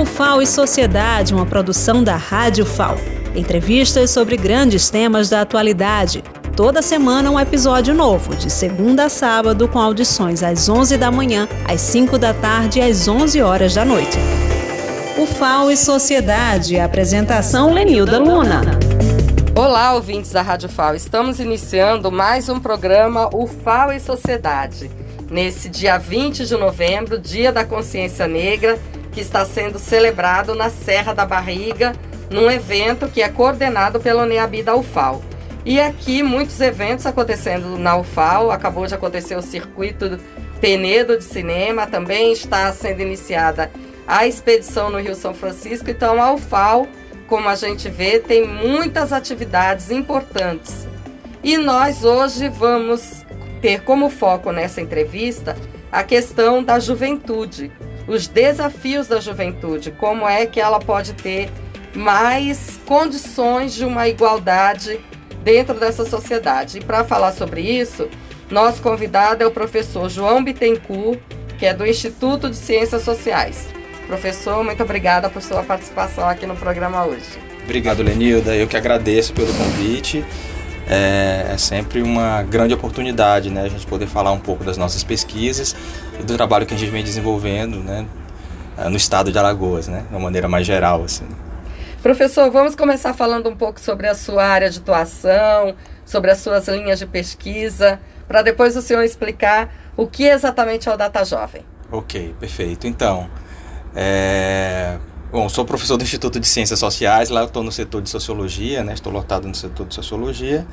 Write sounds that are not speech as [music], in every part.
O FAO e Sociedade, uma produção da Rádio FAO. Entrevistas sobre grandes temas da atualidade. Toda semana um episódio novo, de segunda a sábado, com audições às 11 da manhã, às 5 da tarde e às 11 horas da noite. O FAO e Sociedade, apresentação Lenilda Luna. Olá, ouvintes da Rádio FAO. Estamos iniciando mais um programa O FAO e Sociedade. Nesse dia 20 de novembro, Dia da Consciência Negra, que está sendo celebrado na Serra da Barriga, num evento que é coordenado pela UNEAB da UFAO. E aqui muitos eventos acontecendo na UFAO, acabou de acontecer o circuito Penedo de cinema, também está sendo iniciada a expedição no Rio São Francisco, então a UFAO como a gente vê, tem muitas atividades importantes. E nós hoje vamos ter como foco nessa entrevista a questão da juventude, os desafios da juventude, como é que ela pode ter mais condições de uma igualdade dentro dessa sociedade. E para falar sobre isso, nosso convidado é o professor João Bittencourt, que é do Instituto de Ciências Sociais. Professor, muito obrigada por sua participação aqui no programa hoje. Obrigado, Lenilda. Eu que agradeço pelo convite. É, é, sempre uma grande oportunidade, né, a gente poder falar um pouco das nossas pesquisas e do trabalho que a gente vem desenvolvendo, né, no estado de Alagoas, né, de uma maneira mais geral, assim. Professor, vamos começar falando um pouco sobre a sua área de atuação, sobre as suas linhas de pesquisa, para depois o senhor explicar o que exatamente é o Data Jovem. Ok, perfeito. Então, é... Bom, sou professor do Instituto de Ciências Sociais, lá estou no setor de Sociologia, né? estou lotado no setor de Sociologia.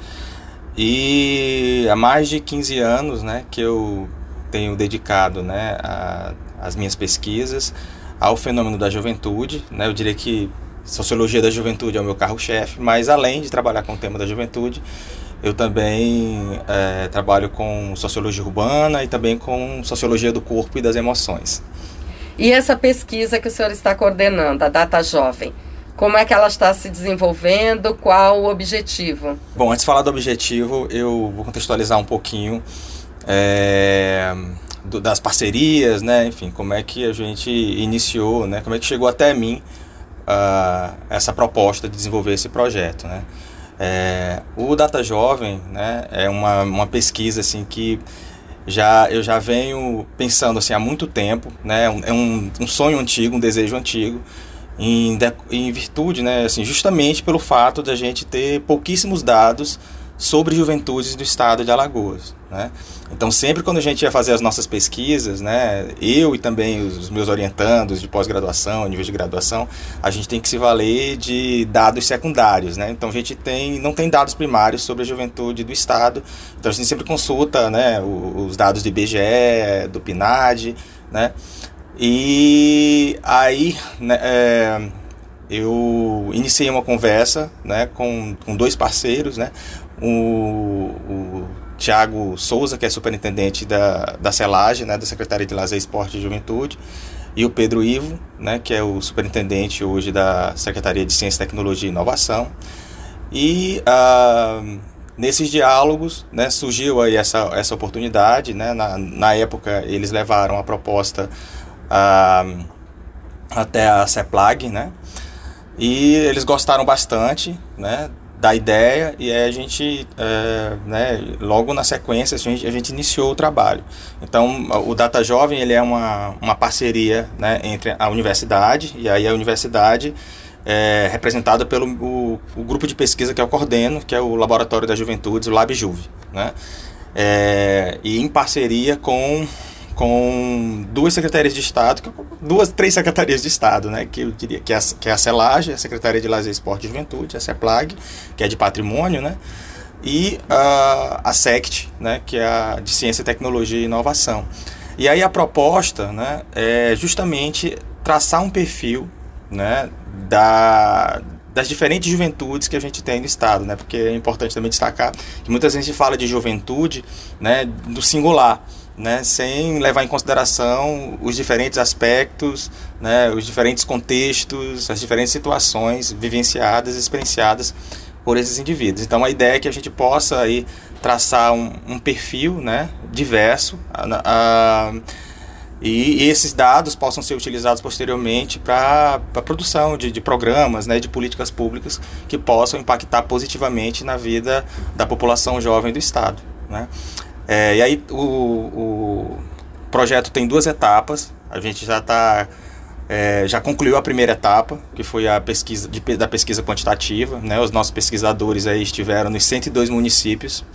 E há mais de 15 anos né, que eu tenho dedicado né, a, as minhas pesquisas ao fenômeno da juventude. Né? Eu diria que Sociologia da Juventude é o meu carro-chefe, mas além de trabalhar com o tema da juventude, eu também é, trabalho com Sociologia Urbana e também com Sociologia do Corpo e das Emoções. E essa pesquisa que o senhor está coordenando, a Data Jovem, como é que ela está se desenvolvendo? Qual o objetivo? Bom, antes de falar do objetivo, eu vou contextualizar um pouquinho é, do, das parcerias, né? Enfim, como é que a gente iniciou, né? Como é que chegou até mim uh, essa proposta de desenvolver esse projeto, né? É, o Data Jovem, né? É uma, uma pesquisa assim que já eu já venho pensando assim há muito tempo, né? É um, um sonho antigo, um desejo antigo, em, em virtude, né? Assim, justamente pelo fato de a gente ter pouquíssimos dados sobre juventudes do estado de Alagoas. Né? Então, sempre quando a gente ia fazer as nossas pesquisas, né, eu e também os meus orientandos de pós-graduação, nível de graduação, a gente tem que se valer de dados secundários. Né? Então, a gente tem, não tem dados primários sobre a juventude do estado. Então, a gente sempre consulta né, os dados do IBGE, do PNAD. Né? E aí, né, é, eu iniciei uma conversa né, com, com dois parceiros, né, o, o Tiago Souza, que é superintendente da, da CELAGE, né, da Secretaria de Lazer, Esporte e Juventude, e o Pedro Ivo, né, que é o superintendente hoje da Secretaria de Ciência, Tecnologia e Inovação. E ah, nesses diálogos né, surgiu aí essa, essa oportunidade. Né, na, na época, eles levaram a proposta ah, até a CEPLAG, né, e eles gostaram bastante né, da ideia e a gente, é, né, logo na sequência, a gente, a gente iniciou o trabalho. Então, o Data Jovem ele é uma, uma parceria né, entre a universidade e aí a universidade é representada pelo o, o, grupo de pesquisa que eu coordeno, que é o Laboratório das Juventudes, o LabJuve, né? É, e em parceria com com duas secretarias de Estado, duas, três secretarias de Estado, né? Que eu diria que é a, que é a CELAGE, a Secretaria de Lazer, Esporte e Juventude, a CEPLAG, que é de Patrimônio, né? E uh, a SECT, né? Que é a de Ciência, Tecnologia e Inovação. E aí a proposta, né? É justamente traçar um perfil, né? Da, das diferentes juventudes que a gente tem no estado, né? Porque é importante também destacar que muitas vezes a gente fala de juventude, né, do singular, né, sem levar em consideração os diferentes aspectos, né, os diferentes contextos, as diferentes situações vivenciadas, experienciadas por esses indivíduos. Então a ideia é que a gente possa aí traçar um, um perfil, né, diverso, a, a, e, e esses dados possam ser utilizados posteriormente para a produção de, de programas, né, de políticas públicas que possam impactar positivamente na vida da população jovem do Estado. Né? É, e aí o, o projeto tem duas etapas, a gente já está é, já concluiu a primeira etapa, que foi a pesquisa de, da pesquisa quantitativa. Né? Os nossos pesquisadores aí estiveram nos 102 municípios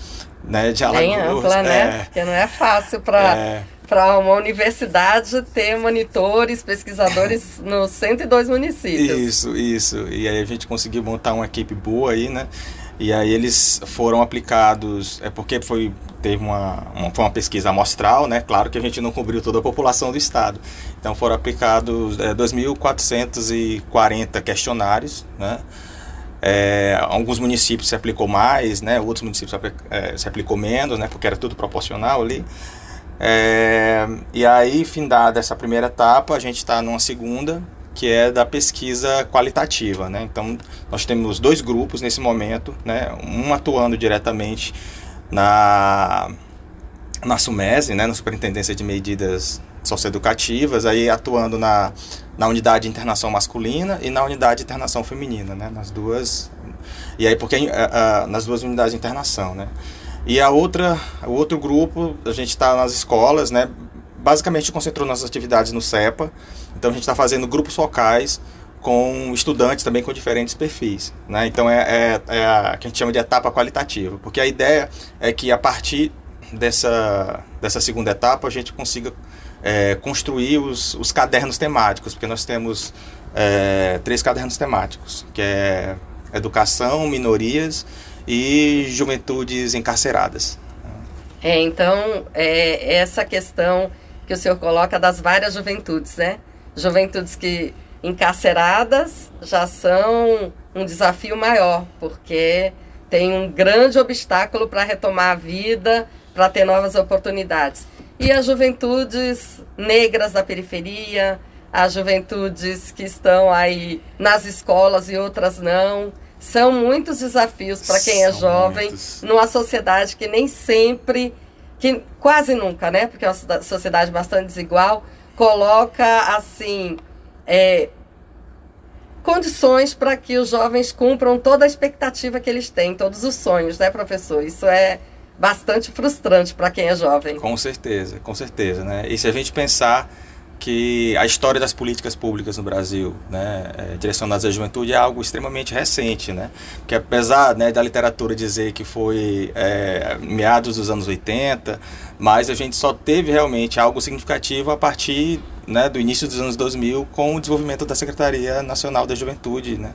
né, de Alagoas. Bem ampla, né? É, Porque não é fácil para é, para uma universidade ter monitores, pesquisadores [laughs] nos 102 municípios. Isso, isso. E aí a gente conseguiu montar uma equipe boa aí, né? E aí eles foram aplicados, é porque foi teve uma, uma, foi uma pesquisa amostral, né? Claro que a gente não cobriu toda a população do estado. Então foram aplicados é, 2.440 questionários, né? É, alguns municípios se aplicou mais, né? Outros municípios se, é, se aplicou menos, né? Porque era tudo proporcional ali. É, e aí, findada essa primeira etapa, a gente está numa segunda, que é da pesquisa qualitativa. Né? Então, nós temos dois grupos nesse momento, né? um atuando diretamente na, na SUMESE, né? na Superintendência de Medidas Socioeducativas, aí atuando na, na unidade de internação masculina e na unidade de internação feminina, né? nas duas. E aí, porque uh, uh, nas duas unidades de internação, né? E a outra, o outro grupo, a gente está nas escolas, né? Basicamente concentrou nossas atividades no CEPA. Então a gente está fazendo grupos focais com estudantes também com diferentes perfis. Né? Então é, é, é, a que a gente chama de etapa qualitativa, porque a ideia é que a partir dessa, dessa segunda etapa a gente consiga é, construir os, os cadernos temáticos, porque nós temos é, três cadernos temáticos, que é educação, minorias e juventudes encarceradas. É, então, é essa questão que o senhor coloca das várias juventudes, né? Juventudes que encarceradas já são um desafio maior, porque tem um grande obstáculo para retomar a vida, para ter novas oportunidades. E as juventudes negras da periferia, as juventudes que estão aí nas escolas e outras não. São muitos desafios para quem é jovem, muitos. numa sociedade que nem sempre, que quase nunca, né? Porque é uma sociedade bastante desigual, coloca assim é, condições para que os jovens cumpram toda a expectativa que eles têm, todos os sonhos, né, professor? Isso é bastante frustrante para quem é jovem. Com certeza, com certeza, né? E se a gente pensar que a história das políticas públicas no Brasil, né, é, direcionadas à juventude, é algo extremamente recente, né? Que apesar né, da literatura dizer que foi é, meados dos anos 80, mas a gente só teve realmente algo significativo a partir né, do início dos anos 2000 com o desenvolvimento da Secretaria Nacional da Juventude, né?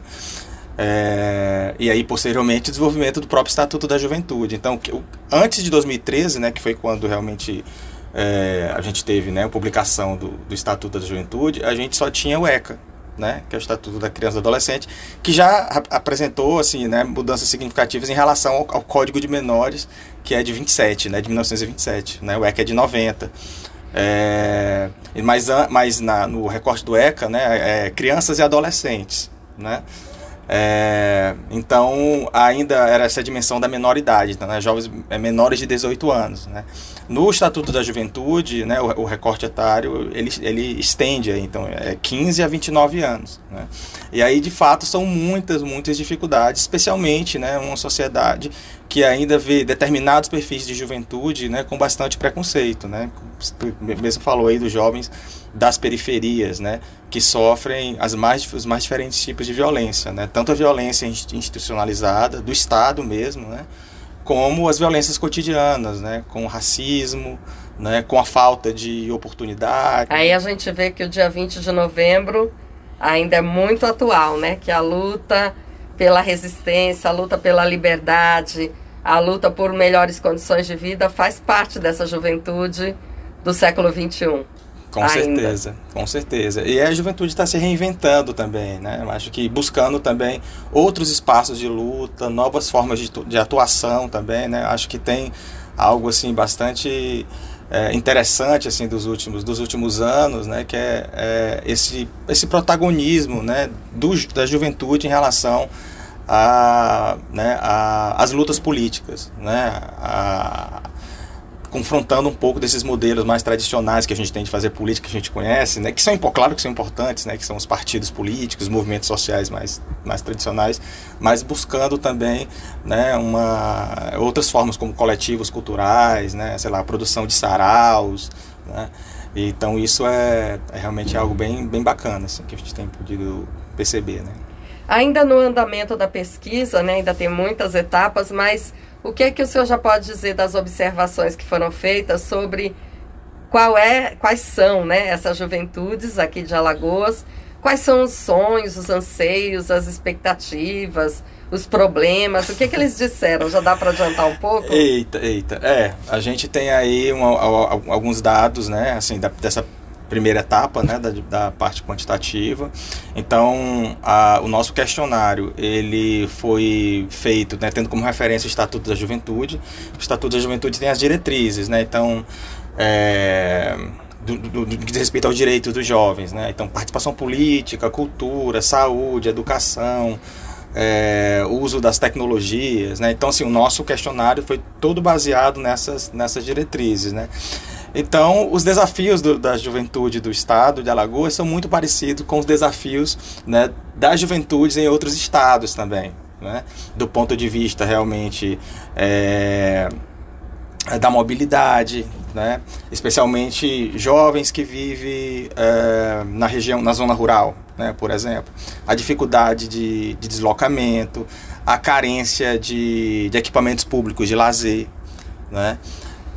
É, e aí, posteriormente, o desenvolvimento do próprio Estatuto da Juventude. Então, antes de 2013, né, que foi quando realmente é, a gente teve né, a publicação do, do Estatuto da Juventude, a gente só tinha o ECA, né, que é o Estatuto da Criança e do Adolescente, que já apresentou assim, né, mudanças significativas em relação ao, ao, Código de Menores, que é de 27, né, de 1927. Né, o ECA é de 90. É, mas mas na, no recorte do ECA, né, é crianças e adolescentes. Né? É, então, ainda era essa dimensão da menoridade, então, né, jovens é, menores de 18 anos. Né? No Estatuto da Juventude, né, o, o, recorte etário, ele, ele estende, então, é 15 a 29 anos. Né? E aí, de fato, são muitas, muitas dificuldades, especialmente né, uma sociedade que ainda vê determinados perfis de juventude né, com bastante preconceito. Né? Mesmo falou aí dos jovens das periferias, né, que sofrem as mais, os mais diferentes tipos de violência, né? tanto a violência institucionalizada, do Estado mesmo, né, como as violências cotidianas, né, com o racismo, né, com a falta de oportunidade. Aí a gente vê que o dia 20 de novembro ainda é muito atual, né, que a luta pela resistência, a luta pela liberdade, a luta por melhores condições de vida faz parte dessa juventude do século XXI. Com ainda. certeza, com certeza. E a juventude está se reinventando também, né? Eu acho que buscando também outros espaços de luta, novas formas de, de atuação também, né? Eu acho que tem algo assim bastante é, interessante assim dos últimos dos últimos anos, né? Que é, é esse esse protagonismo, né? Do, da juventude em relação a, né, a, as lutas políticas, né? A, confrontando um pouco desses modelos mais tradicionais que a gente tem de fazer política que a gente conhece, né, que são claro que são importantes, né, que são os partidos políticos, os movimentos sociais mais, mais tradicionais, mas buscando também, né, uma outras formas como coletivos culturais, né, sei lá, produção de saraus, né, então isso é, é realmente algo bem, bem bacana assim, que a gente tem podido perceber, né. Ainda no andamento da pesquisa, né, ainda tem muitas etapas, mas o que é que o senhor já pode dizer das observações que foram feitas sobre qual é, quais são né, essas juventudes aqui de Alagoas? Quais são os sonhos, os anseios, as expectativas, os problemas? O que, é que eles disseram? Já dá para adiantar um pouco? Eita, eita. É, a gente tem aí alguns dados, né, assim, dessa primeira etapa né, da, da parte quantitativa. Então, a, o nosso questionário ele foi feito né, tendo como referência o Estatuto da Juventude. O Estatuto da Juventude tem as diretrizes, né? Então, é, do, do, do, que diz respeito aos direitos dos jovens, né? Então, participação política, cultura, saúde, educação, é, uso das tecnologias, né? Então, assim, o nosso questionário foi todo baseado nessas, nessas diretrizes, né? Então, os desafios do, da juventude do estado de Alagoas são muito parecidos com os desafios né, das juventudes em outros estados também, né? do ponto de vista realmente é, da mobilidade, né? especialmente jovens que vivem é, na região, na zona rural, né? por exemplo, a dificuldade de, de deslocamento, a carência de, de equipamentos públicos de lazer, né?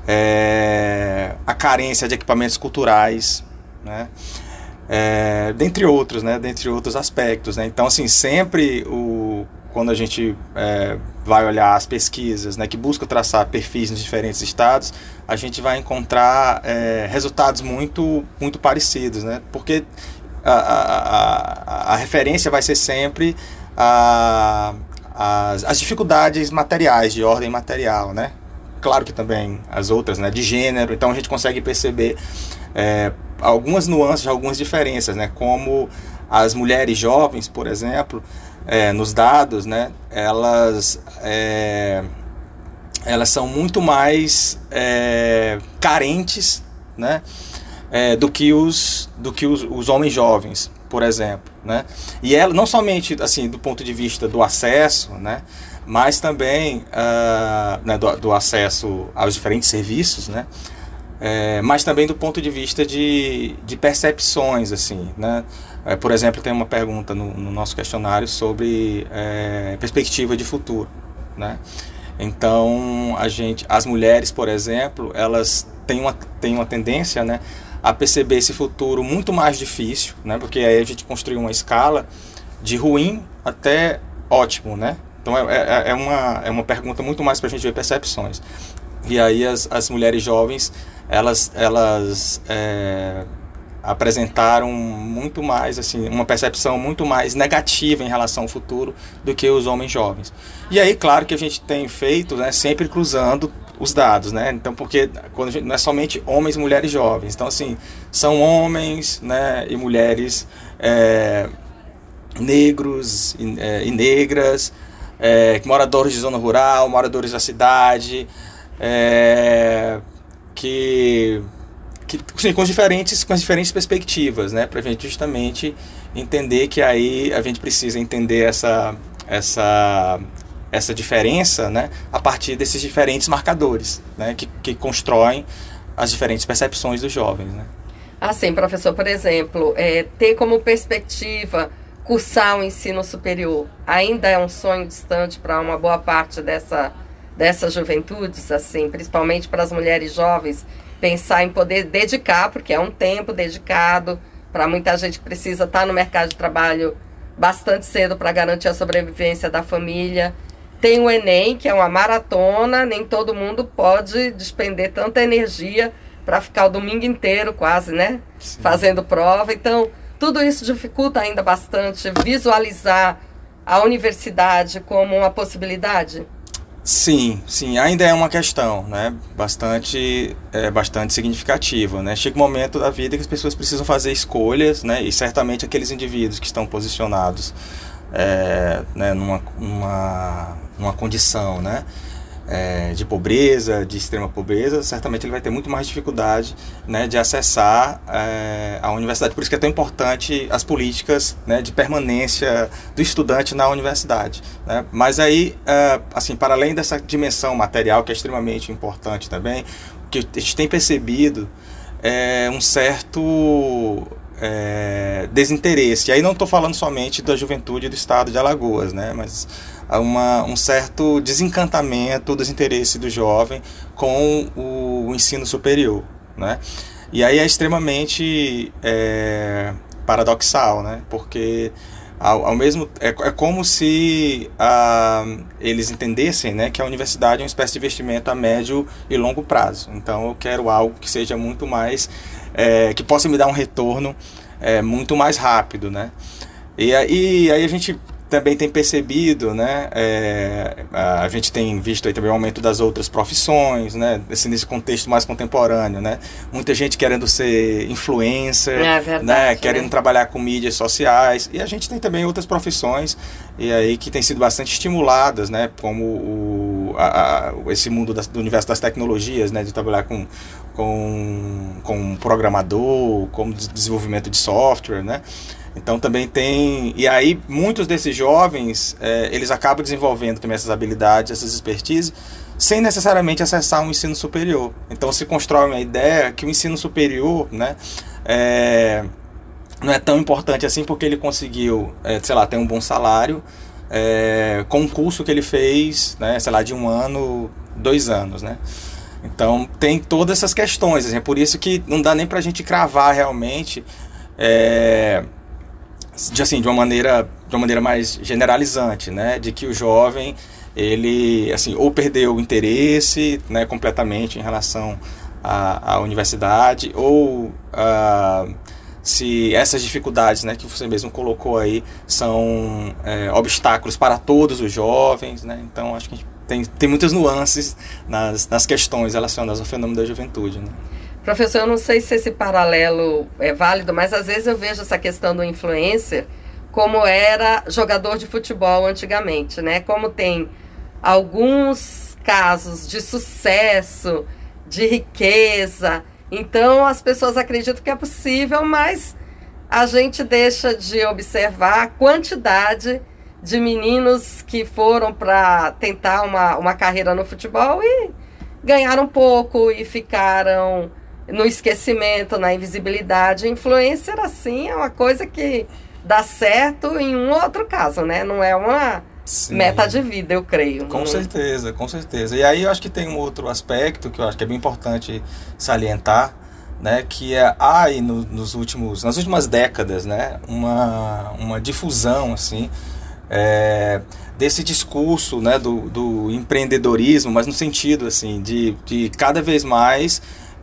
É, a carência de equipamentos culturais, né? É, dentre outros, né? Dentre outros aspectos, né? Então, assim, sempre o, quando a gente é, vai olhar as pesquisas, né, que buscam traçar perfis nos diferentes estados, a gente vai encontrar é, resultados muito, muito parecidos, né? Porque a, a, a, a referência vai ser sempre a, as, as dificuldades materiais, de ordem material, né? Claro que também as outras, né, de gênero, então a gente consegue perceber é, algumas nuances, algumas diferenças, né, como as mulheres jovens, por exemplo, é, nos dados, né, elas, é, elas são muito mais é, carentes, né, é, do que os, do que os, os homens jovens, por exemplo, né, e ela não somente assim do ponto de vista do acesso, né, mas também uh, né, do, do, acesso aos diferentes serviços, né? É, mas também do ponto de vista de, de percepções, assim, né? É, por exemplo, tem uma pergunta no, no nosso questionário sobre é, perspectiva de futuro, né? Então, a gente, as mulheres, por exemplo, elas têm uma, têm uma tendência, né, a perceber esse futuro muito mais difícil, né? Porque aí a gente construiu uma escala de ruim até ótimo, né? Então é, é, é, uma, é uma pergunta muito mais para a gente ver percepções. E aí as, as mulheres jovens, elas, elas é, apresentaram muito mais, assim, uma percepção muito mais negativa em relação ao futuro do que os homens jovens. E aí, claro que a gente tem feito, né, sempre cruzando os dados, né? Então, porque quando gente, não é somente homens, mulheres jovens. Então, assim, são homens, né, e mulheres é, negros e, é, e negras, é, moradores de zona rural, moradores da cidade, é, que, que assim, com, diferentes, com as diferentes perspectivas, né, para a gente justamente entender que aí a gente precisa entender essa, essa, essa diferença né, a partir desses diferentes marcadores né, que, que constroem as diferentes percepções dos jovens. Né. Assim, professor, por exemplo, é, ter como perspectiva cursar o ensino superior ainda é um sonho distante para uma boa parte dessa, dessas juventudes, assim, principalmente para as mulheres jovens, pensar em poder dedicar, porque é um tempo dedicado para muita gente que precisa estar tá no mercado de trabalho bastante cedo para garantir a sobrevivência da família. Tem o Enem, que é uma maratona, nem todo mundo pode despender tanta energia para ficar o domingo inteiro quase, né? Sim. Fazendo prova. Então, tudo isso dificulta ainda bastante visualizar a universidade como uma possibilidade? Sim, sim, ainda é uma questão, né? Bastante, é, bastante significativa, né? Chega um momento da vida que as pessoas precisam fazer escolhas, né? E certamente aqueles indivíduos que estão posicionados, é, né? Numa, numa, numa condição, né? É, de pobreza, de extrema pobreza, certamente ele vai ter muito mais dificuldade né, de acessar é, a universidade. Por isso que é tão importante as políticas né, de permanência do estudante na universidade. Né? Mas aí, é, assim, para além dessa dimensão material, que é extremamente importante também, o que a gente tem percebido é um certo é, desinteresse. E aí não estou falando somente da juventude do estado de Alagoas, né? mas uma, um certo desencantamento, desinteresse do jovem com o, o ensino superior. Né? E aí é extremamente é, paradoxal, né? porque ao, ao mesmo é, é como se eles entendessem né, que a universidade é uma espécie de investimento a médio e longo prazo. Então eu quero algo que seja muito mais é, que possa me dar um retorno é, muito mais rápido, né? E aí, aí a gente também tem percebido, né, é, a gente tem visto aí também o aumento das outras profissões, né, nesse, nesse contexto mais contemporâneo, né, muita gente querendo ser influencer, é verdade, né, querendo né? trabalhar com mídias sociais, e a gente tem também outras profissões e aí que têm sido bastante estimuladas, né, como o, a, a, esse mundo das, do universo das tecnologias, né, de trabalhar com com, com programador, com desenvolvimento de software, né, então também tem. E aí muitos desses jovens é, eles acabam desenvolvendo também essas habilidades, essas expertises, sem necessariamente acessar um ensino superior. Então se constrói uma ideia que o ensino superior, né, é, não é tão importante assim porque ele conseguiu, é, sei lá, ter um bom salário é, com um curso que ele fez, né, sei lá, de um ano, dois anos, né. Então tem todas essas questões, assim, é por isso que não dá nem para a gente cravar realmente é, de, assim, de uma maneira de uma maneira mais generalizante, né, de que o jovem ele assim ou perdeu o interesse, né, completamente em relação à, à universidade ou uh, se essas dificuldades, né, que você mesmo colocou aí são é, obstáculos para todos os jovens, né? Então acho que tem, tem muitas nuances nas, nas questões relacionadas ao fenômeno da juventude. Né? Professor, eu não sei se esse paralelo é válido, mas às vezes eu vejo essa questão do influencer como era jogador de futebol antigamente, né? Como tem alguns casos de sucesso, de riqueza, então as pessoas acreditam que é possível, mas a gente deixa de observar a quantidade de meninos que foram para tentar uma, uma carreira no futebol e ganharam pouco e ficaram no esquecimento, na invisibilidade. Influencer, assim, é uma coisa que dá certo em um outro caso, né? Não é uma Sim. meta de vida, eu creio. Com certeza, com certeza. E aí eu acho que tem um outro aspecto que eu acho que é bem importante salientar, né? Que é há aí no, nos últimos, nas últimas décadas, né? Uma, uma difusão, assim, é, desse discurso né, do, do empreendedorismo, mas no sentido assim de, de cada vez mais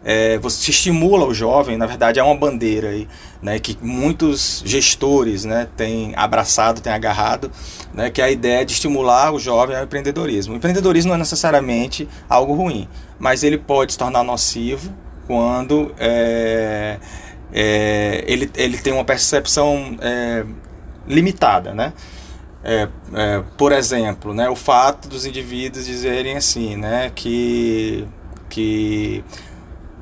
é, você estimula o jovem, na verdade é uma bandeira aí, né, que muitos gestores né, têm abraçado, têm agarrado, né, que é a ideia de estimular o jovem ao empreendedorismo. O empreendedorismo não é necessariamente algo ruim, mas ele pode se tornar nocivo quando é, é, ele, ele tem uma percepção é, limitada, né? É, é, por exemplo, né, o fato dos indivíduos dizerem assim, né, que, que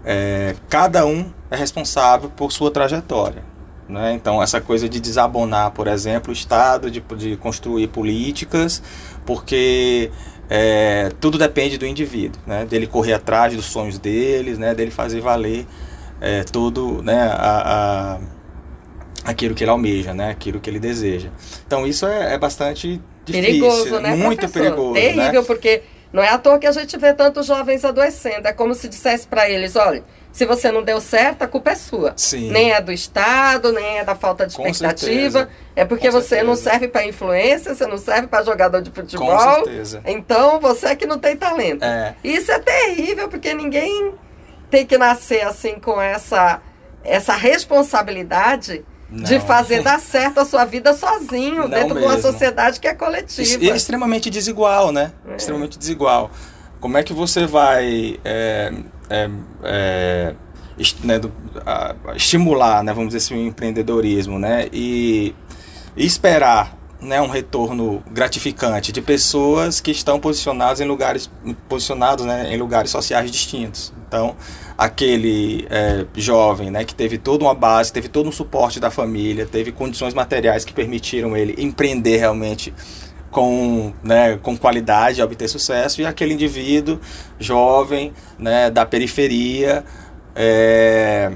é, cada um é responsável por sua trajetória. Né? Então, essa coisa de desabonar, por exemplo, o Estado, de, de construir políticas, porque é, tudo depende do indivíduo, né? dele correr atrás dos sonhos deles, né? dele fazer valer é, tudo né? a, a, aquilo que ele almeja, né? aquilo que ele deseja. Então, isso é, é bastante difícil, perigoso, né, muito professor? perigoso. Terrível, né? porque não é à toa que a gente vê tantos jovens adoecendo. É como se dissesse para eles: olha, se você não deu certo, a culpa é sua. Sim. Nem é do Estado, nem é da falta de expectativa. É porque Com você certeza. não serve para influência, você não serve para jogador de futebol. Com certeza. Então você é que não tem talento. É. Isso é terrível, porque ninguém tem que nascer assim com essa, essa responsabilidade não. de fazer dar certo a sua vida sozinho, Não dentro mesmo. de uma sociedade que é coletiva. E é extremamente desigual, né? É. Extremamente desigual. Como é que você vai é, é, é, né, do, a, estimular, né, vamos dizer assim, o empreendedorismo, né? E, e esperar né, um retorno gratificante de pessoas que estão posicionadas em lugares posicionados né, em lugares sociais distintos. Então, aquele é, jovem né, que teve toda uma base, teve todo um suporte da família, teve condições materiais que permitiram ele empreender realmente com, né, com qualidade, obter sucesso, e aquele indivíduo jovem né, da periferia, é,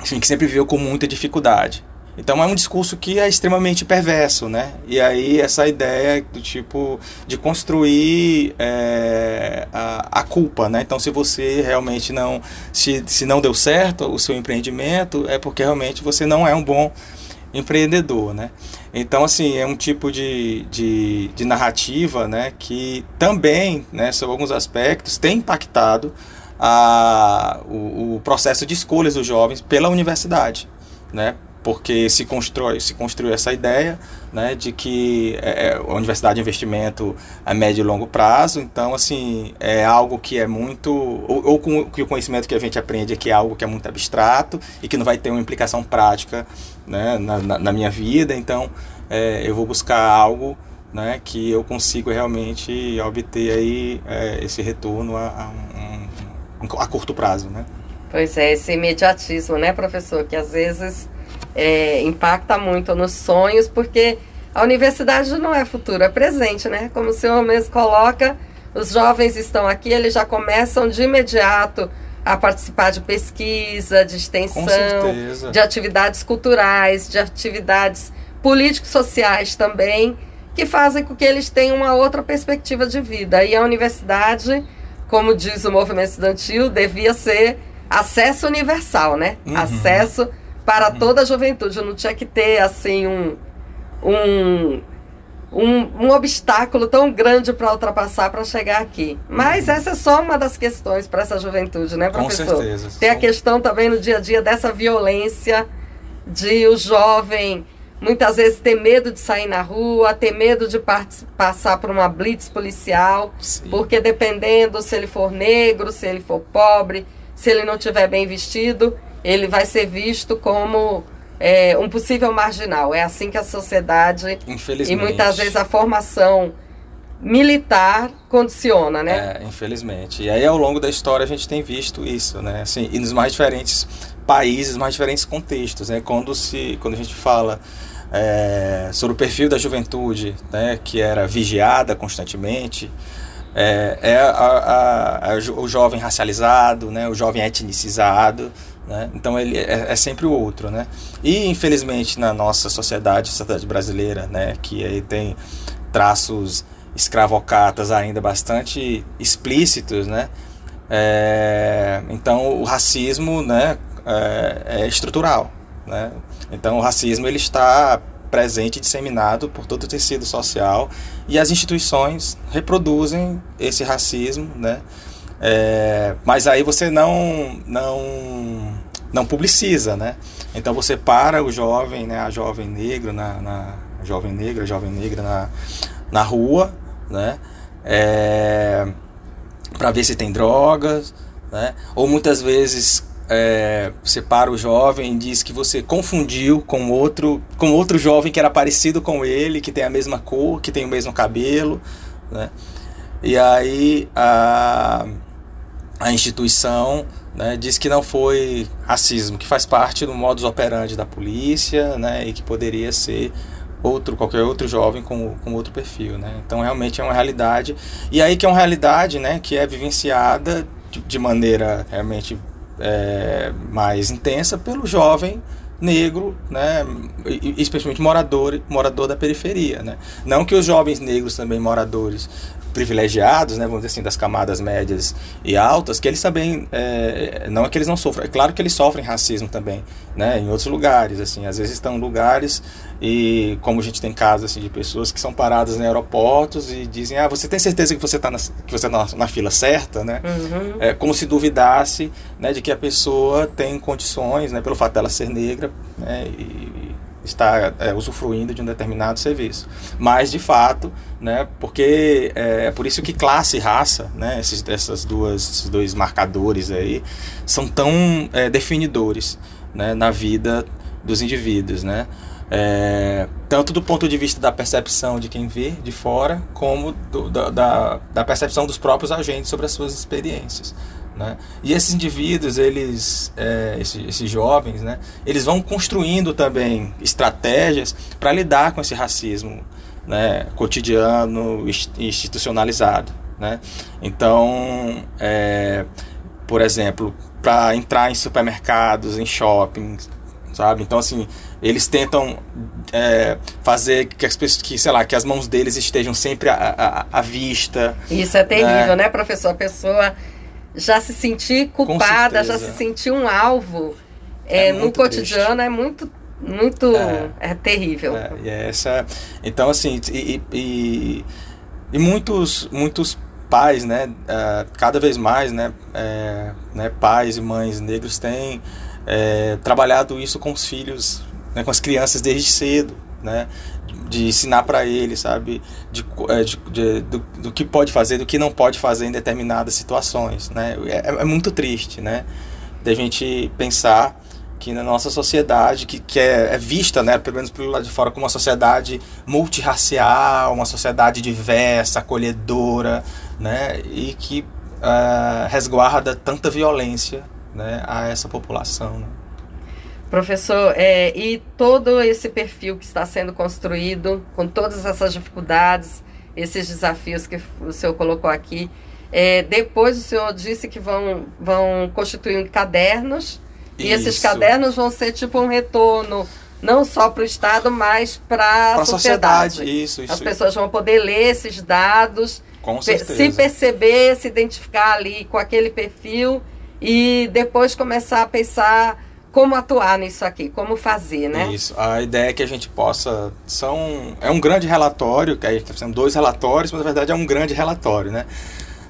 enfim, que sempre viveu com muita dificuldade. Então é um discurso que é extremamente perverso, né? E aí essa ideia do tipo de construir é, a, a, culpa, né? Então se você realmente não se, se não deu certo o seu empreendimento é porque realmente você não é um bom empreendedor, né? Então assim é um tipo de, de, de narrativa, né? Que também, né? Sobre alguns aspectos tem impactado a, o, o processo de escolhas dos jovens pela universidade, né? Porque se constrói, se construiu essa ideia né, de que é, é, a universidade de investimento a médio e longo prazo, então assim é algo que é muito ou, ou com que o conhecimento que a gente aprende é que é algo que é muito abstrato e que não vai ter uma implicação prática né, na, na, na minha vida, então é, eu vou buscar algo né, que eu consigo realmente obter aí é, esse retorno a, a, um, a curto prazo, né? Pois é, esse imediatismo, né, professor, que às vezes é, impacta muito nos sonhos, porque a universidade não é futuro, é presente, né? Como o senhor mesmo coloca, os jovens estão aqui, eles já começam de imediato a participar de pesquisa, de extensão, de atividades culturais, de atividades político-sociais também, que fazem com que eles tenham uma outra perspectiva de vida. E a universidade, como diz o movimento estudantil, devia ser acesso universal, né? Uhum. Acesso para uhum. toda a juventude. Não tinha que ter assim um, um, um, um obstáculo tão grande para ultrapassar para chegar aqui. Mas uhum. essa é só uma das questões para essa juventude, né, professor? Com certeza. Tem a questão também no dia a dia dessa violência de o jovem muitas vezes ter medo de sair na rua, ter medo de passar por uma blitz policial, Sim. porque dependendo se ele for negro, se ele for pobre, se ele não tiver bem vestido, ele vai ser visto como é, um possível marginal. É assim que a sociedade e muitas vezes a formação militar condiciona, né? É, infelizmente. E aí ao longo da história a gente tem visto isso, né? Assim, e nos mais diferentes países, mais diferentes contextos, né? Quando se, quando a gente fala é, sobre o perfil da juventude, né? Que era vigiada constantemente. É, é a, a, a, o jovem racializado, né? O jovem etnicizado, né? Então ele é, é, sempre o outro, né? E infelizmente na nossa sociedade, sociedade brasileira, né, que aí tem traços escravocatas ainda bastante explícitos, né? É, então o racismo, né, é, é, estrutural, né? Então o racismo ele está presente e disseminado por todo o tecido social e as instituições reproduzem esse racismo, né? É, mas aí você não, não, não publiciza, né? Então você para o jovem, né, a jovem negra na, na jovem negra, jovem negra na, na rua, né? É, para ver se tem drogas, né? Ou muitas vezes é, para o jovem e diz que você confundiu com outro, com outro jovem que era parecido com ele, que tem a mesma cor, que tem o mesmo cabelo, né? E aí a a instituição né, diz que não foi racismo, que faz parte do modus operandi da polícia né, e que poderia ser outro qualquer outro jovem com, com outro perfil. Né? Então realmente é uma realidade. E aí que é uma realidade né, que é vivenciada de, de maneira realmente é, mais intensa pelo jovem negro, né, especialmente morador, morador da periferia, né? Não que os jovens negros também moradores privilegiados, né, vamos dizer assim, das camadas médias e altas, que eles também, é, não é que eles não sofrem, é claro que eles sofrem racismo também, né, em outros lugares, assim, às vezes estão em lugares e como a gente tem casos assim de pessoas que são paradas em aeroportos e dizem, ah, você tem certeza que você está na, que você tá na, na, fila certa, né, uhum. é como se duvidasse, né, de que a pessoa tem condições, né, pelo fato dela ser negra, né, e, está é, usufruindo de um determinado serviço. Mas, de fato, né, porque é, é por isso que classe e raça, né, esses, essas duas, esses dois marcadores aí, são tão é, definidores né, na vida dos indivíduos. Né? É, tanto do ponto de vista da percepção de quem vê de fora, como do, da, da, da, percepção dos próprios agentes sobre as suas experiências. Né? E esses indivíduos, eles, é, esses, esses, jovens, né, eles vão construindo também estratégias para lidar com esse racismo né, cotidiano, institucionalizado. Né? Então, é, por exemplo, para entrar em supermercados, em shoppings, sabe? Então, assim, eles tentam é, fazer que as pessoas, que, sei lá, que as mãos deles estejam sempre à, à, à vista. Isso é terrível, né, né professor? A pessoa já se sentir culpada, já se sentir um alvo é, é no cotidiano triste. é muito muito é, é terrível. É, e é essa, então assim, e, e, e muitos muitos pais, né, uh, cada vez mais, né, é, né, pais e mães negros têm é, trabalhado isso com os filhos, né, com as crianças desde cedo, né, de ensinar para eles, sabe, de, é, de, de do, do, que pode fazer, do que não pode fazer em determinadas situações, né, é, é muito triste, né, da gente pensar que na nossa sociedade, que, que é, é, vista, né, pelo menos pelo lado de fora, como uma sociedade multirracial, uma sociedade diversa, acolhedora, né, e que uh, resguarda tanta violência né, a essa população. Né. Professor, é, e todo esse perfil que está sendo construído, com todas essas dificuldades, esses desafios que o senhor colocou aqui, é, depois o senhor disse que vão, vão constituir cadernos, e esses cadernos vão ser tipo um retorno não só para o Estado, mas para a sociedade. sociedade. Isso, isso. As pessoas vão poder ler esses dados, se perceber, se identificar ali com aquele perfil e depois começar a pensar como atuar nisso aqui, como fazer, né? Isso. A ideia é que a gente possa são é um grande relatório, que a gente está fazendo dois relatórios, mas na verdade é um grande relatório, né?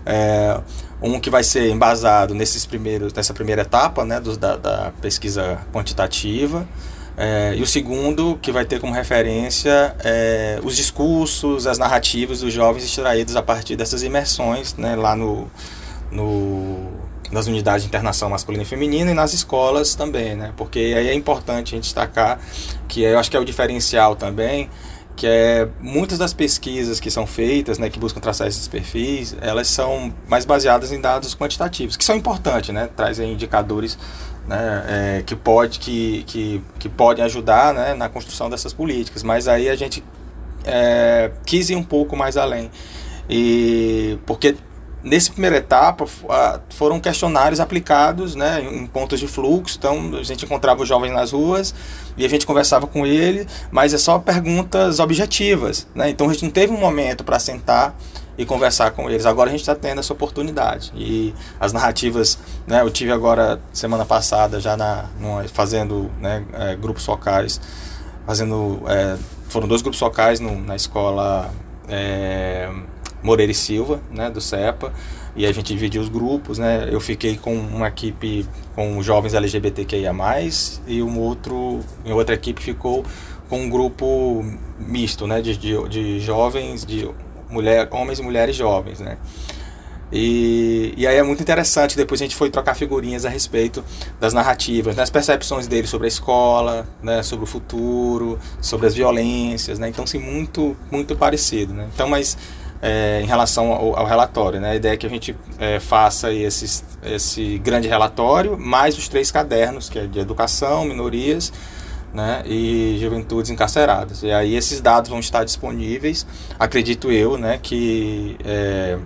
É, um que vai ser embasado nesses primeiros, nessa primeira etapa né, do, da, da pesquisa quantitativa, é, e o segundo, que vai ter como referência é, os discursos, as narrativas dos jovens extraídos a partir dessas imersões né, lá no, no, nas unidades de internação masculina e feminina e nas escolas também, né, porque aí é importante a gente destacar que eu acho que é o diferencial também que é muitas das pesquisas que são feitas, né, que buscam traçar esses perfis, elas são mais baseadas em dados quantitativos, que são importantes, né, trazem indicadores né, é, que, pode, que, que, que podem ajudar né, na construção dessas políticas, mas aí a gente é, quis ir um pouco mais além. E porque Nessa primeira etapa foram questionários aplicados né, em pontos de fluxo, então a gente encontrava os jovens nas ruas e a gente conversava com ele, mas é só perguntas objetivas. Né? Então a gente não teve um momento para sentar e conversar com eles. Agora a gente está tendo essa oportunidade. E as narrativas, né, eu tive agora semana passada já na, numa, fazendo né, é, grupos focais, fazendo é, foram dois grupos focais no, na escola é, Moreira e Silva, né, do CEPA, e a gente dividiu os grupos, né? Eu fiquei com uma equipe com jovens LGBTQIA+, e um outro, em outra equipe ficou com um grupo misto, né, de, de, de jovens, de mulher, homens e mulheres jovens, né? E, e aí é muito interessante, depois a gente foi trocar figurinhas a respeito das narrativas, das né, percepções dele sobre a escola, né, sobre o futuro, sobre as violências, né? Então, sim, muito, muito parecido, né? Então, mas é, em relação ao, ao, relatório. Né? A ideia é que a gente é, faça esse, esse grande relatório, mais os três cadernos, que é de educação, minorias né? e juventudes encarceradas. E aí esses dados vão estar disponíveis, acredito eu, né? que é,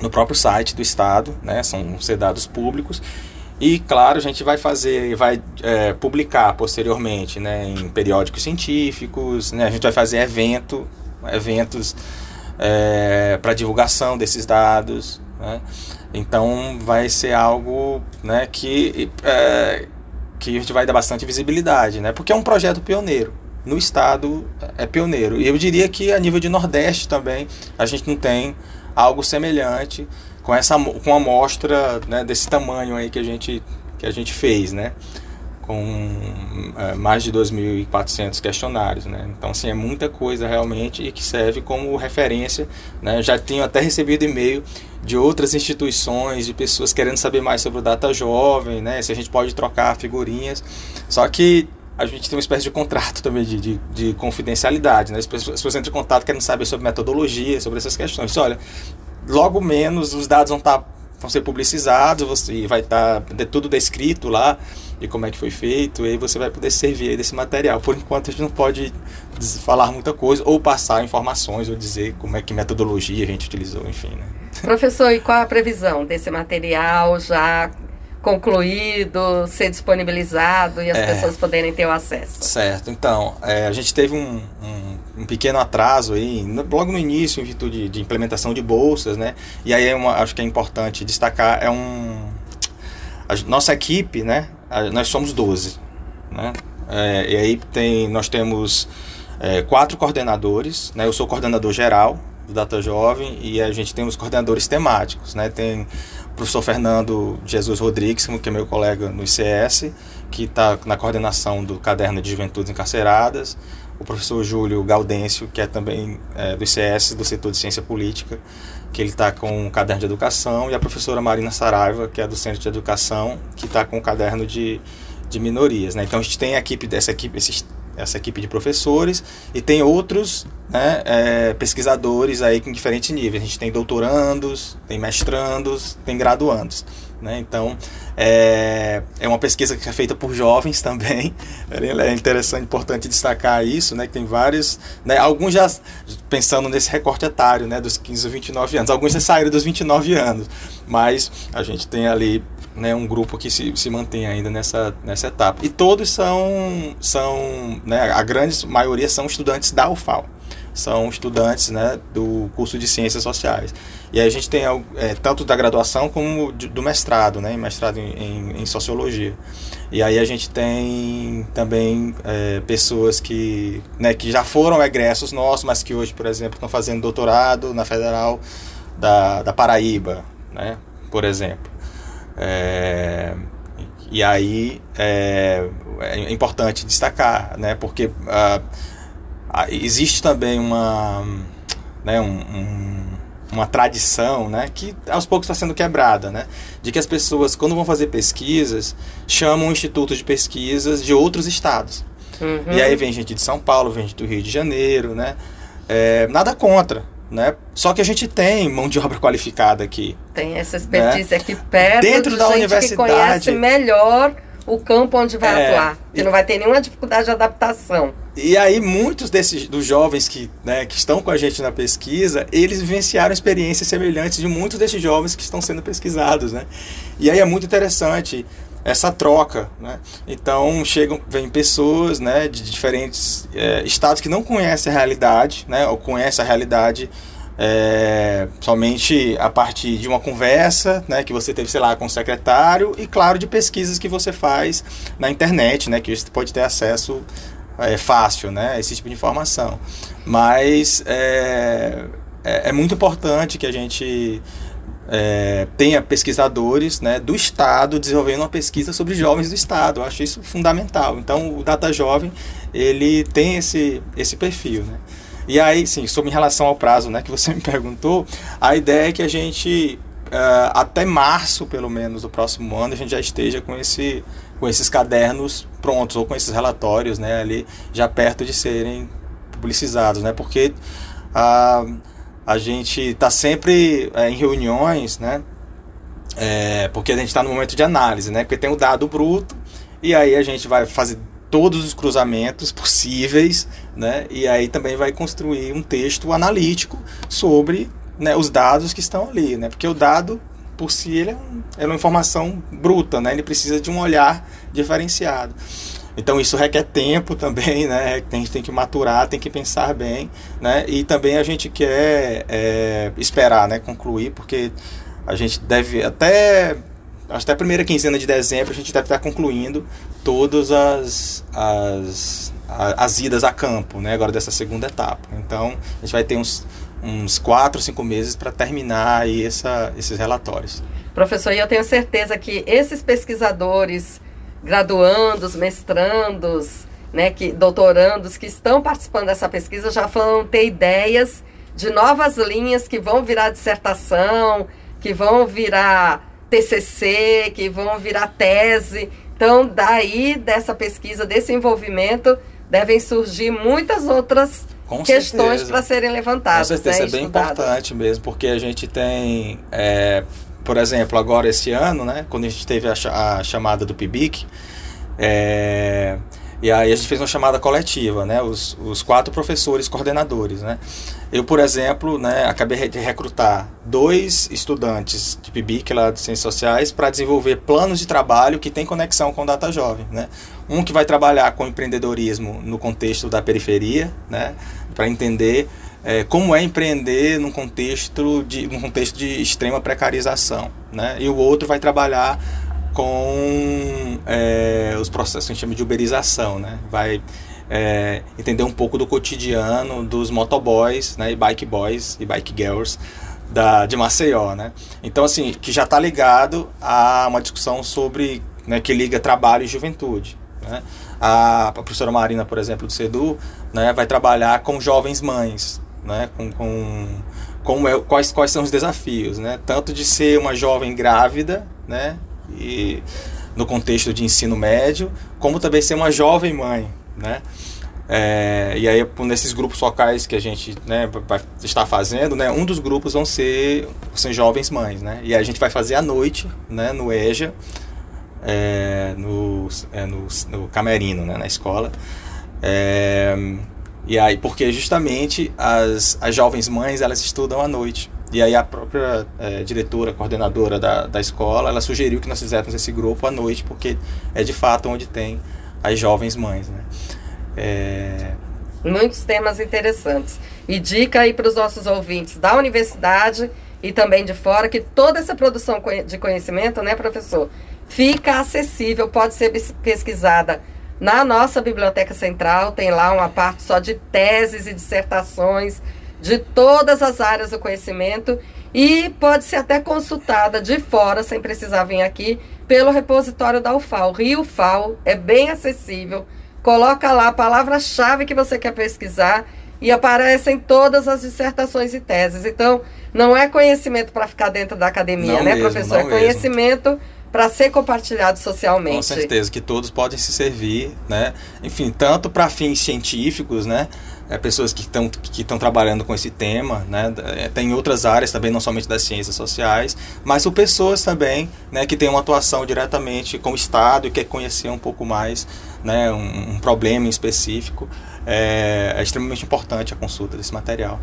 no próprio site do Estado, né? são ser dados públicos, e claro, a gente vai fazer, vai é, publicar posteriormente né, em periódicos científicos, né, a gente vai fazer evento, eventos é, para divulgação desses dados. Né? Então vai ser algo né, que, é, que a gente vai dar bastante visibilidade, né? porque é um projeto pioneiro. No estado é pioneiro. E eu diria que a nível de Nordeste também a gente não tem algo semelhante com essa com a amostra né, desse tamanho aí que a gente que a gente fez, né? Com é, mais de 2.400 questionários, né? Então, assim, é muita coisa realmente e que serve como referência, né? Já tenho até recebido e-mail de outras instituições, de pessoas querendo saber mais sobre o Data Jovem, né? Se a gente pode trocar figurinhas. Só que a gente tem uma espécie de contrato também de, de, de confidencialidade, né? As pessoas, as pessoas entram em contato querem saber sobre metodologia, sobre essas questões. Olha, logo menos os dados vão estar tá, vão ser publicizados, você vai estar tá, tudo descrito lá como é que foi feito, e aí você vai poder servir desse material. Por enquanto a gente não pode falar muita coisa ou passar informações ou dizer como é que metodologia a gente utilizou, enfim, né? Professor, e qual a previsão desse material já concluído, ser disponibilizado e as é, pessoas poderem ter o acesso. Certo. Então, é, a gente teve um, um, um, pequeno atraso aí, logo no início, em virtude de implementação de bolsas, né? E aí é uma, acho que é importante destacar, é um... A nossa equipe, né? Nós somos 12, né? É, e aí tem, nós temos é, quatro coordenadores, né? Eu sou coordenador geral do Data Jovem e a gente tem os coordenadores temáticos, né? Tem professor Fernando Jesus Rodrigues, que é meu colega no ICS, que está na coordenação do Caderno de Juventudes Encarceradas, o professor Júlio Gaudêncio, que é também é, do ICS, do setor de Ciência Política, que ele está com o Caderno de Educação, e a professora Marina Saraiva, que é do Centro de Educação, que está com o Caderno de, de Minorias. Né? Então a gente tem a equipe dessa equipe, esses essa equipe de professores e tem outros né, é, pesquisadores aí com diferentes níveis. A gente tem doutorandos, tem mestrandos, tem graduandos. Né? Então é, é uma pesquisa que é feita por jovens também. [laughs] É interessante, importante destacar isso, né? Que tem vários, né, alguns já pensando nesse recorte etário, né, dos 15 a 29 anos. Alguns já saíram dos 29 anos, mas a gente tem ali né, um grupo que se, se mantém ainda nessa, nessa etapa. E todos são, são né, a grande maioria são estudantes da UFAL. São estudantes né, do curso de Ciências Sociais. E a gente tem é, tanto da graduação como do mestrado, né, mestrado em, em, em Sociologia. E aí a gente tem também é, pessoas que, né, que já foram egressos nossos, mas que hoje, por exemplo, estão fazendo doutorado na Federal da, da Paraíba, né, por exemplo. É, e aí é, é, importante destacar, né, porque ah, existe também uma, né, um, um, uma tradição né, que aos poucos está sendo quebrada, né, de que as pessoas, quando vão fazer pesquisas, chamam institutos de pesquisas de outros estados. Uhum. E aí vem gente de São Paulo, vem gente do Rio de Janeiro, né? É, nada contra, né? Só que a gente tem mão de obra qualificada aqui. Tem essa expertise né? aqui perto Dentro de da gente universidade. que conhece melhor o campo onde vai é, atuar. Que e, não vai ter nenhuma dificuldade de adaptação. E aí muitos desses dos jovens que, né, que estão com a gente na pesquisa, eles vivenciaram experiências semelhantes de muitos desses jovens que estão sendo pesquisados, né? E aí é muito interessante essa troca, né? Então chegam, vem pessoas, né, de diferentes é, estados que não conhecem a realidade, né, ou conhecem a realidade é, somente a partir de uma conversa, né, que você teve, sei lá, com o secretário e claro de pesquisas que você faz na internet, né, que você pode ter acesso é, fácil, né, a esse tipo de informação. Mas é, é, é muito importante que a gente é, tenha pesquisadores né, do Estado desenvolvendo uma pesquisa sobre jovens do Estado. Eu acho isso fundamental. Então, o Data Jovem, ele tem esse, esse perfil. Né? E aí, sim, sobre em relação ao prazo né, que você [laughs] me perguntou, a ideia é que a gente, uh, até março, pelo menos, do próximo ano, a gente já esteja com, esse, com esses cadernos prontos, ou com esses relatórios né, ali já perto de serem publicizados. Né? Porque... Uh, a gente está sempre é, em reuniões, né? É, porque a gente está no momento de análise, né? Porque tem o dado bruto e aí a gente vai fazer todos os cruzamentos possíveis, né? E aí também vai construir um texto analítico sobre né, os dados que estão ali, né? Porque o dado por si ele é, um, é uma informação bruta, né? Ele precisa de um olhar diferenciado. Então isso requer tempo também, né? A gente tem que maturar, tem que pensar bem, né? E também a gente quer é, esperar, né? Concluir, porque a gente deve até até a primeira quinzena de dezembro a gente deve estar concluindo todas as, as, as idas a campo, né? Agora dessa segunda etapa. Então a gente vai ter uns uns quatro, cinco meses para terminar aí essa, esses relatórios. Professor, e eu tenho certeza que esses pesquisadores graduandos, mestrandos, né, que, doutorandos que estão participando dessa pesquisa já vão ter ideias de novas linhas que vão virar dissertação, que vão virar TCC, que vão virar tese Então, daí dessa pesquisa, desse envolvimento, devem surgir muitas outras com questões para serem levantadas. Com certeza, né, é bem importante mesmo, porque a gente tem, é, por exemplo, agora esse ano, né, quando a gente teve a, a chamada do PIBIC, é, e aí a gente fez uma chamada coletiva, né? Os, os quatro professores coordenadores, né? Eu, por exemplo, né, acabei de recrutar dois estudantes de PIBIC lá de Ciências Sociais para desenvolver planos de trabalho que tem conexão com Data Jovem, né? Um que vai trabalhar com empreendedorismo no contexto da periferia, né? Para entender é, como é empreender num contexto de, num contexto de extrema precarização, né? E o outro vai trabalhar com é, os processos que a gente chama de uberização, né? Vai é, entender um pouco do cotidiano dos motoboys, né? E bike boys e bike girls da, de Maceió, né? Então, assim, que já está ligado a uma discussão sobre, né, que liga trabalho e juventude, né? A, professora Marina, por exemplo, do CEDU, né, vai trabalhar com jovens mães, né? Com, com como é, quais, quais são os desafios, né? Tanto de ser uma jovem grávida, né? E no contexto de ensino médio, como também ser uma jovem mãe, né? É, e aí, nesses grupos locais que a gente né, estar fazendo, né, um dos grupos vão ser, são jovens mães, né? E a gente vai fazer à noite, né, no EJA, é, no, é, no, no, Camerino, né, na escola. É, e aí, porque justamente as, as jovens mães, elas estudam à noite. E aí a própria é, diretora, coordenadora da, da escola, ela sugeriu que nós fizéssemos esse grupo à noite, porque é de fato onde tem as jovens mães, né? É... Muitos temas interessantes. E dica aí para os nossos ouvintes da universidade e também de fora, que toda essa produção de conhecimento, né, professor, fica acessível, pode ser pesquisada na nossa biblioteca central, tem lá uma parte só de teses e dissertações de todas as áreas do conhecimento e pode ser até consultada de fora, sem precisar vir aqui, pelo repositório da UFAL. Rio FAO é bem acessível. Coloca lá a palavra-chave que você quer pesquisar e aparecem todas as dissertações e teses. Então, não é conhecimento para ficar dentro da academia, não né, mesmo, professor? É conhecimento para ser compartilhado socialmente. Com certeza, que todos podem se servir, né? Enfim, tanto para fins científicos, né? É, pessoas que estão que estão trabalhando com esse tema, né? É, tem outras áreas também, não somente das ciências sociais, mas são pessoas também, né, que têm uma atuação diretamente com o Estado e quer conhecer um pouco mais, né, um, um problema em específico. É, é extremamente importante a consulta desse material.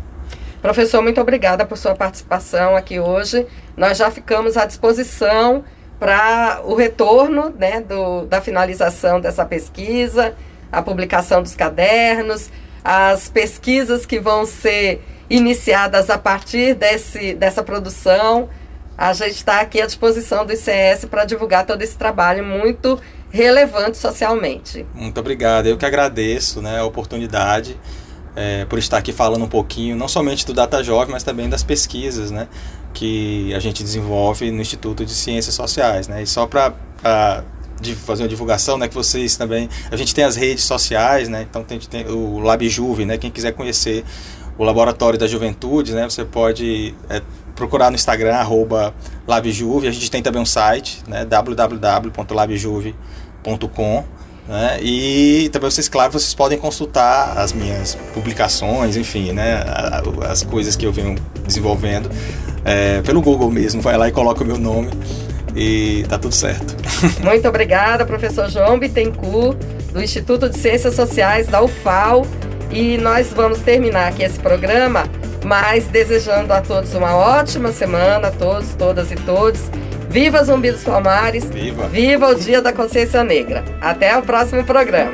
Professor, muito obrigada por sua participação aqui hoje. Nós já ficamos à disposição para o retorno né, do, da finalização dessa pesquisa, a publicação dos cadernos as pesquisas que vão ser iniciadas a partir desse, dessa produção. A gente está aqui à disposição do ICS para divulgar todo esse trabalho muito relevante socialmente. Muito obrigado. Eu que agradeço né, a oportunidade é, por estar aqui falando um pouquinho, não somente do Data Jovem, mas também das pesquisas né, que a gente desenvolve no Instituto de Ciências Sociais. Né? E só para de fazer uma divulgação, né, que vocês também, a gente tem as redes sociais, né, então tem, tem o LabJuve, né, quem quiser conhecer o Laboratório da Juventude, né, você pode é, procurar no Instagram, arroba LabJuve, a gente tem também um site, né, www.labjuve.com, né, e também vocês, claro, vocês podem consultar as minhas publicações, enfim, né, as coisas que eu venho desenvolvendo é, pelo Google mesmo, vai lá e coloca o meu nome, e tá tudo certo. [laughs] Muito obrigada, professor João Bittencourt, do Instituto de Ciências Sociais da UFAL. E nós vamos terminar aqui esse programa, mas desejando a todos uma ótima semana, a todos, todas e todos. Viva Zumbi dos Palmares! Viva! Viva o Dia da Consciência Negra! Até o próximo programa!